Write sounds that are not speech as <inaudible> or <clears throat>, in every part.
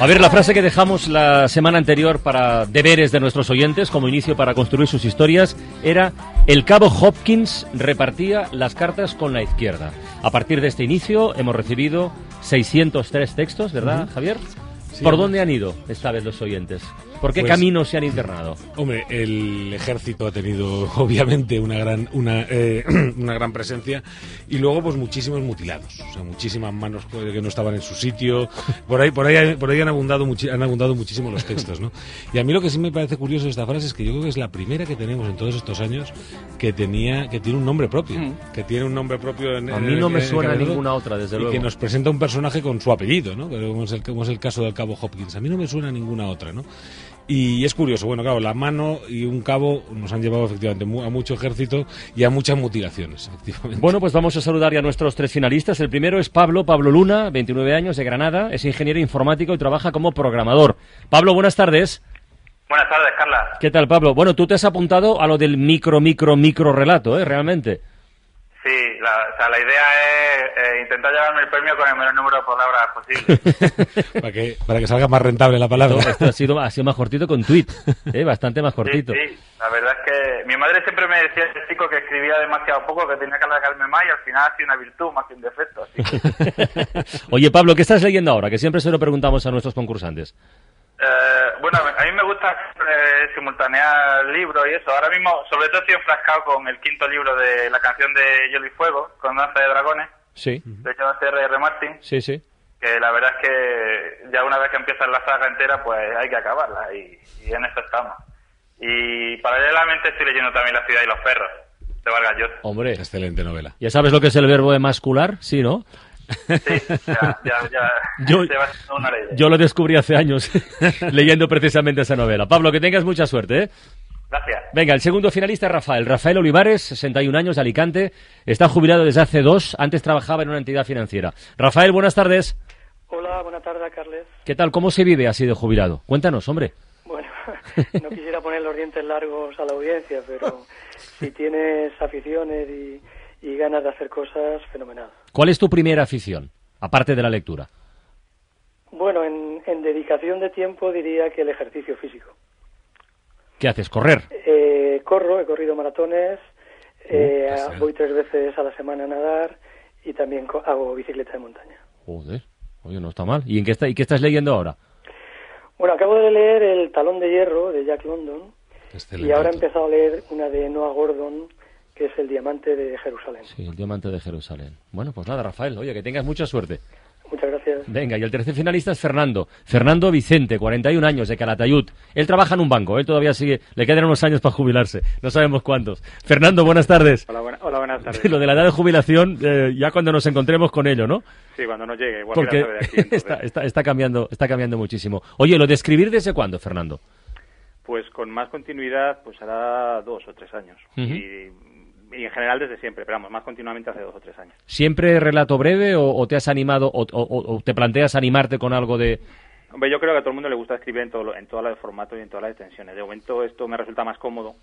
A ver, la frase que dejamos la semana anterior para deberes de nuestros oyentes como inicio para construir sus historias era el cabo Hopkins repartía las cartas con la izquierda. A partir de este inicio hemos recibido 603 textos, ¿verdad, Javier? ¿Por dónde han ido esta vez los oyentes? ¿Por qué Pues- caminos se han internado? Hombre, el ejército ha tenido <laughs> obviamente una gran una, eh, <clears throat> una gran presencia y luego pues muchísimos mutilados, o sea, muchísimas manos que no estaban en su sitio. Por ahí por ahí por ahí han abundado han abundado muchísimo los textos, ¿no? Y a mí lo que sí me parece curioso de esta frase es que yo creo que es la primera que tenemos en todos estos años que tenía que tiene un nombre propio, que tiene un nombre propio en A mí no me en suena ninguna otra, desde y luego. que nos presenta un personaje con su apellido, ¿no? Como es el, como es el caso del cabo Hopkins. A mí no me suena ninguna otra, ¿no? Y es curioso, bueno, claro, la mano y un cabo nos han llevado efectivamente a mucho ejército y a muchas mutilaciones, <laughs> efectivamente. Bueno, pues vamos a saludar ya a nuestros tres finalistas. El primero es Pablo, Pablo Luna, 29 años, de Granada, es ingeniero informático y trabaja como programador. Pablo, buenas tardes. Buenas tardes, Carla. ¿Qué tal, Pablo? Bueno, tú te has apuntado a lo del micro, micro, micro relato, ¿eh? Realmente. Sí, la, o sea, la idea es eh, intentar llevarme el premio con el menor número de palabras posible. <laughs> para, que, para que salga más rentable la palabra. Esto ha sido, ha sido más cortito con tweet, ¿eh? Bastante más Sí, cortito. sí, la verdad es que mi madre siempre me decía ese chico que escribía demasiado poco, que tenía que alargarme más y al final ha sido una virtud más que un defecto. Así que, <laughs> Oye, Pablo, ¿qué estás leyendo ahora? Que siempre se lo preguntamos a nuestros concursantes. Eh, bueno, a mí me gusta eh, simultanear libros y eso. Ahora mismo, sobre todo estoy enfrascado con el quinto libro de la canción de Hielo y Fuego, con Danza de Dragones, Sí, de John R.R. Martin. sí, sí. que la verdad es que ya una vez que empiezas la saga entera, pues hay que acabarla y, y en eso estamos. Y paralelamente estoy leyendo también La ciudad y los perros, de Vargas Llosa. Hombre, Excelente novela. ¿ya sabes lo que es el verbo emascular? Sí, ¿no? Sí, ya, ya, ya Yo- se va haciendo una idea. Yo lo descubrí hace años <laughs> leyendo precisamente esa novela. Pablo, que tengas mucha suerte, ¿eh? Gracias. Venga, el segundo finalista es Rafael. Rafael Olivares, 61 años, de Alicante. Está jubilado desde hace dos. Antes trabajaba en una entidad financiera. Rafael, buenas tardes. Hola, buenas tardes, Carles. ¿Qué tal? ¿Cómo se vive así de jubilado? Cuéntanos, hombre. Bueno, <laughs> no quisiera poner los dientes largos a la audiencia, pero <laughs> si tienes aficiones y, y ganas de hacer cosas, fenomenal. ¿Cuál es tu primera afición? Aparte de la lectura. Bueno, en, en dedicación de tiempo diría que el ejercicio físico. ¿Qué haces? ¿Correr? Eh, corro, he corrido maratones, eh, excelente. voy tres veces a la semana a nadar y también hago bicicleta de montaña. Joder. Oye, no está mal. ¿Y en qué, está, y qué estás leyendo ahora? Bueno, acabo de leer El talón de hierro de Jack London Excelente y ahora he empezado a leer una de Noah Gordon que es El diamante de Jerusalén. Sí, el diamante de Jerusalén. Bueno, pues nada, Rafael. Oye, que tengas mucha suerte. Muchas gracias. Venga, y el tercer finalista es Fernando. Fernando Vicente, 41 años, de Calatayud. Él trabaja en un banco, él todavía sigue, le quedan unos años para jubilarse, no sabemos cuántos. Fernando, buenas tardes. Hola, buena- hola, buenas tardes. Lo de la edad de jubilación, eh, ya cuando nos encontremos con ello, ¿no? Sí, cuando no llegue, igual Porque que la sabe de aquí. <laughs> está, está, está cambiando, está cambiando muchísimo. Oye, ¿lo de escribir desde cuándo, Fernando? Pues con más continuidad, pues hará dos o tres años. Y, y en general desde siempre, pero vamos, más continuamente hace dos o tres años. ¿Siempre relato breve o, o te has animado o, o- o te planteas animarte con algo de... Hombre, yo creo que a todo el mundo le gusta escribir en todo, en todo el formato y en todas las extensiones. De momento esto me resulta más cómodo.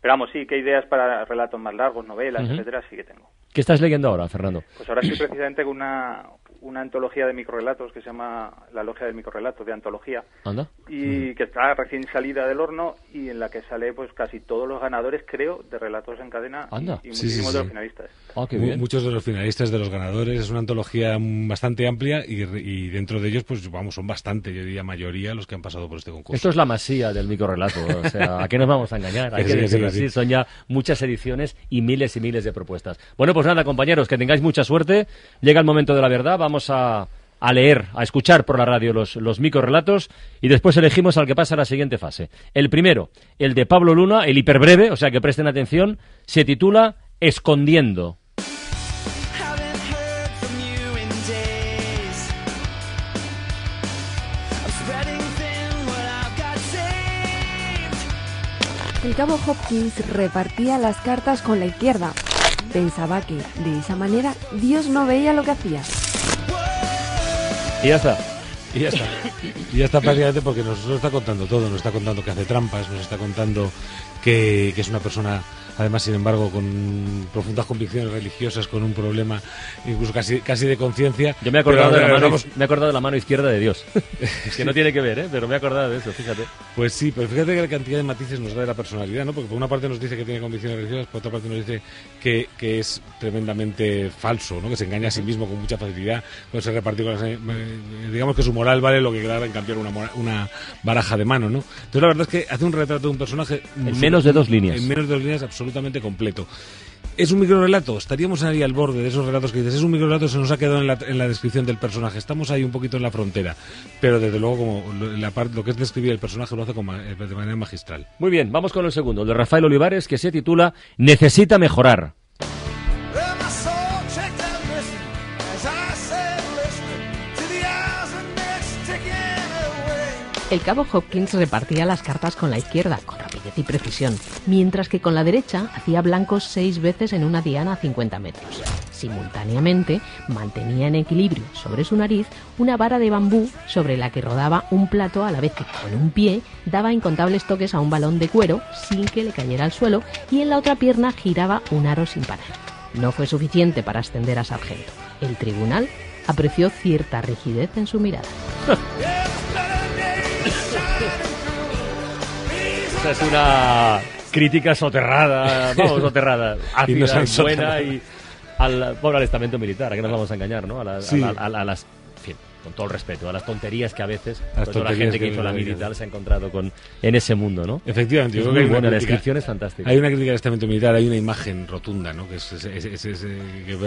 Pero vamos, sí, que ideas para relatos más largos, novelas, Ujú. etcétera, sí que tengo. ¿Qué estás leyendo ahora, Fernando? Pues ahora estoy precisamente con una, una antología de microrelatos que se llama La Logia del Microrelato, de antología. ¿Anda? y que está recién salida del horno y en la que sale pues casi todos los ganadores creo de relatos en cadena y- Anda. y, Sí, muchísimos sí, de los finalistas Ah, qué Mu- bien. Muchos de los finalistas, de los ganadores, es una antología mm, bastante amplia y, y dentro de ellos, pues vamos, son bastante, yo diría mayoría los que han pasado por este concurso. Esto es la masía del microrelato, o sea, ¿a qué nos vamos a engañar? Hay <laughs> Que decirlo así, son ya muchas ediciones y miles y miles de propuestas. Bueno, pues nada, compañeros, que tengáis mucha suerte. Llega el momento de la verdad, vamos a, a leer, a escuchar por la radio los, los microrelatos y después elegimos al que pasa a la siguiente fase. El primero, el de Pablo Luna, el hiperbreve, o sea que presten atención, se titula Escondiendo. El cabo Hopkins repartía las cartas con la izquierda. pensaba que, de esa manera, Dios no veía lo que hacía. Y ya está. Y ya está. Y ya está prácticamente porque nos lo está contando todo. Nos está contando que hace trampas, nos está contando que, que es una persona, además, sin embargo, con profundas convicciones religiosas, con un problema incluso casi, casi de conciencia. Yo me he acordado, de la, mano, vamos, me he acordado de la mano izquierda de Dios. <laughs> <laughs> que no tiene que ver, ¿eh? Pero me he acordado de eso, fíjate. Pues sí, pero fíjate que la cantidad de matices nos da de la personalidad, ¿no? Porque por una parte nos dice que tiene convicciones religiosas, por otra parte nos dice que, que es tremendamente falso, ¿no? Que se engaña a sí mismo con mucha facilidad, no se reparte con las, eh, digamos que su moral vale lo que quedara en cambiar una, una baraja de mano, ¿no? Entonces la verdad es que hace un retrato de un personaje menos de dos líneas. En menos de dos líneas absolutamente completo. ¿Es un microrelato? Estaríamos ahí al borde de esos relatos que dices. Es un microrelato, se nos ha quedado en la, en la descripción del personaje. Estamos ahí un poquito en la frontera. Pero desde luego, como lo, la parte, lo que es describir el personaje lo hace con ma- de manera magistral. Muy bien, vamos con el segundo, el de Rafael Olivares, que se titula Necesita mejorar. El cabo Hopkins repartía las cartas con la izquierda, con rapidez y precisión, mientras que con la derecha hacía blancos seis veces en una diana a 50 metros. Simultáneamente, mantenía en equilibrio sobre su nariz una vara de bambú sobre la que rodaba un plato a la vez que con un pie daba incontables toques a un balón de cuero sin que le cayera al suelo y en la otra pierna giraba un aro sin parar. No fue suficiente para ascender a sargento. El tribunal apreció cierta rigidez en su mirada. <laughs> Esa es una crítica soterrada, vamos, soterrada, <laughs> ácida y buena y al, bueno, al estamento militar, a que nos vamos a engañar, ¿no? A, la- a Sí. la- a- a las, con todo el respeto, a las tonterías que a veces pues, la tonterías gente que que hizo la hay, militar ¿no? se ha encontrado con en ese mundo, ¿no? Efectivamente, yo Es creo muy que buena, la descripción es fantástica. Hay una crítica del estamento militar, hay una imagen rotunda, ¿no? Que, es, que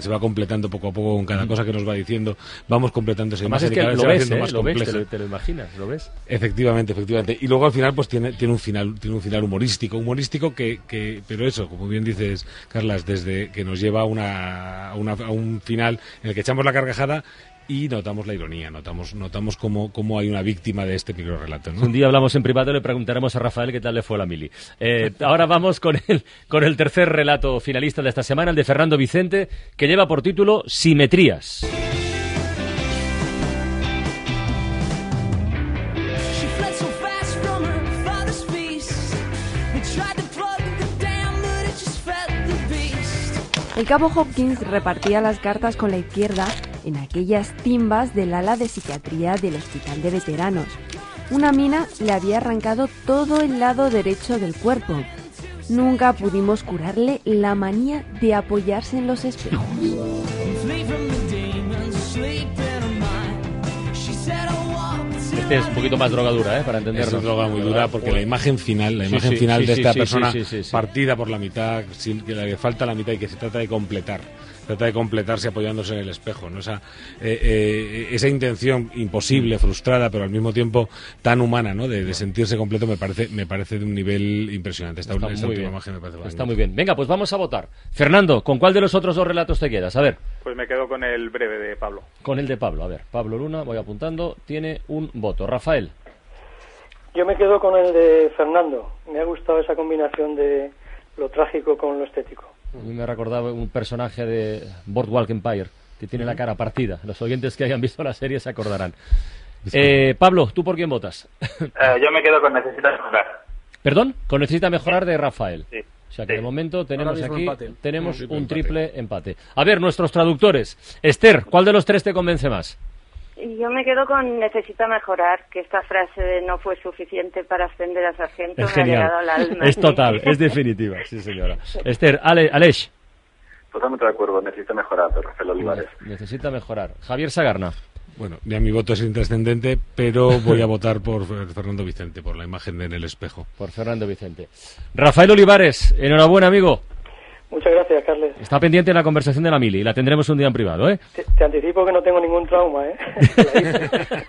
se va completando poco a poco con cada cosa que nos va diciendo. Vamos completando esa Además imagen es y que lo ves, ¿eh? más Lo ves, te lo, te lo imaginas, lo ves. Efectivamente, efectivamente. Y luego al final, pues tiene, tiene un final, tiene un final humorístico, humorístico que, que, pero eso, como bien dices, Carlas, desde que nos lleva a una, a una- a un final en el que echamos la carcajada y notamos la ironía, notamos, notamos cómo, cómo hay una víctima de este microrelato, ¿no? Un día hablamos en privado y le preguntaremos a Rafael qué tal le fue a la mili. Eh, ahora vamos con el, con el tercer relato finalista de esta semana, el de Fernando Vicente, que lleva por título Simetrías. El cabo Hopkins repartía las cartas con la izquierda en aquellas timbas del ala de psiquiatría del Hospital de Veteranos. Una mina le había arrancado todo el lado derecho del cuerpo. Nunca pudimos curarle la manía de apoyarse en los espejos. Este es un poquito más drogadura, ¿eh? Para Es entenderlo. una droga muy dura porque la imagen final, la Sí, imagen sí, final sí, de esta sí, persona sí, sí, sí. partida por la mitad, sin que le falta la mitad y que se trata de completar, trata de completarse apoyándose en el espejo, ¿no? Esa, eh, eh, esa intención imposible, frustrada, pero al mismo tiempo tan humana, ¿no? De, de sentirse completo me parece, me parece de un nivel impresionante. Esta, Está esta muy bien. imagen me parece Está muy bien. Venga, pues vamos a votar. Fernando, ¿con cuál de los otros dos relatos te quedas? A ver, Pues me quedo con el breve de Pablo. con el de Pablo. A ver, Pablo Luna, voy apuntando, tiene un voto. Rafael, Yo me quedo con el de Fernando. Me ha gustado esa combinación de lo trágico con lo estético. A mí me recordaba un personaje de Boardwalk Empire que tiene la cara partida. Los oyentes que hayan visto la serie se acordarán. Eh, Pablo, ¿tú por quién votas? Eh, yo me quedo con necesitas mejorar. Perdón, con necesita mejorar de Rafael. Sí. O sea que Sí. de momento tenemos aquí empate. tenemos Un un triple triple empate. A ver, nuestros traductores. Esther, ¿cuál de los tres te convence más? Yo me quedo con necesita mejorar, que esta frase de no fue suficiente para ascender a sargento Es me ha llegado al alma. Es total, es definitiva, sí señora. <laughs> Esther, Ale, Aleix. Totalmente de acuerdo, necesita mejorar, Rafael Olivares. Necesita mejorar. Javier Sagarna. Bueno, ya mi voto es intrascendente, pero voy a <laughs> votar por Fer- Fernando Vicente, por la imagen en el espejo. Por Fernando Vicente. Rafael Olivares, enhorabuena, amigo. Muchas gracias, Carles. Está pendiente la conversación de la mili. La tendremos un día en privado, ¿eh? Te, te anticipo que no tengo ningún trauma, ¿eh? <laughs>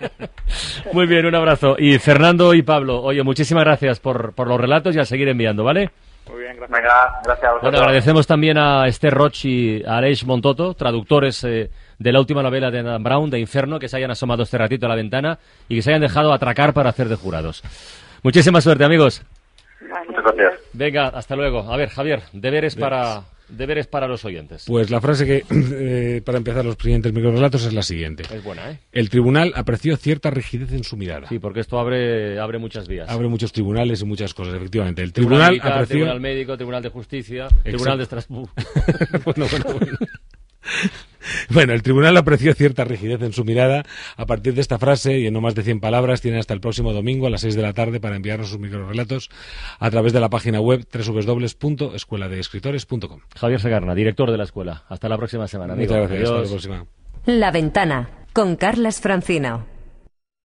Muy bien, un abrazo. Y Fernando y Pablo, oye, muchísimas gracias por, por los relatos y a seguir enviando, ¿vale? Muy bien, gracias. Venga, gracias a vosotros. Bueno, agradecemos también a Esther Roch y a Aleix Montoto, traductores eh, de la última novela de Dan Brown, de Inferno, que se hayan asomado este ratito a la ventana y que se hayan dejado atracar para hacer de jurados. Muchísima suerte, amigos. Vale, Muchas gracias. Venga, hasta luego. A ver, Javier, deberes para, deberes para los oyentes. Pues la frase que, <clears throat> eh, para empezar los siguientes microrelatos es la siguiente. Es buena, ¿eh? El tribunal apreció cierta rigidez en su mirada. Sí, porque esto abre, abre muchas vías. Abre muchos tribunales y muchas cosas, efectivamente. El Tribunal, tribunal, militar, apreció... tribunal médico, tribunal de justicia, tribunal de Estrasburgo. <laughs> bueno, bueno, bueno. <laughs> Bueno, el tribunal apreció cierta rigidez en su mirada. A partir de esta frase y en no más de 100 palabras, tiene hasta el próximo domingo a las 6 de la tarde para enviarnos sus microrelatos a través de la página web www.escueladeescritores.com. Javier Segarna, director de la escuela. Hasta la próxima semana. amigo. Muchas gracias. Hasta la próxima. La ventana con Carlas Francino.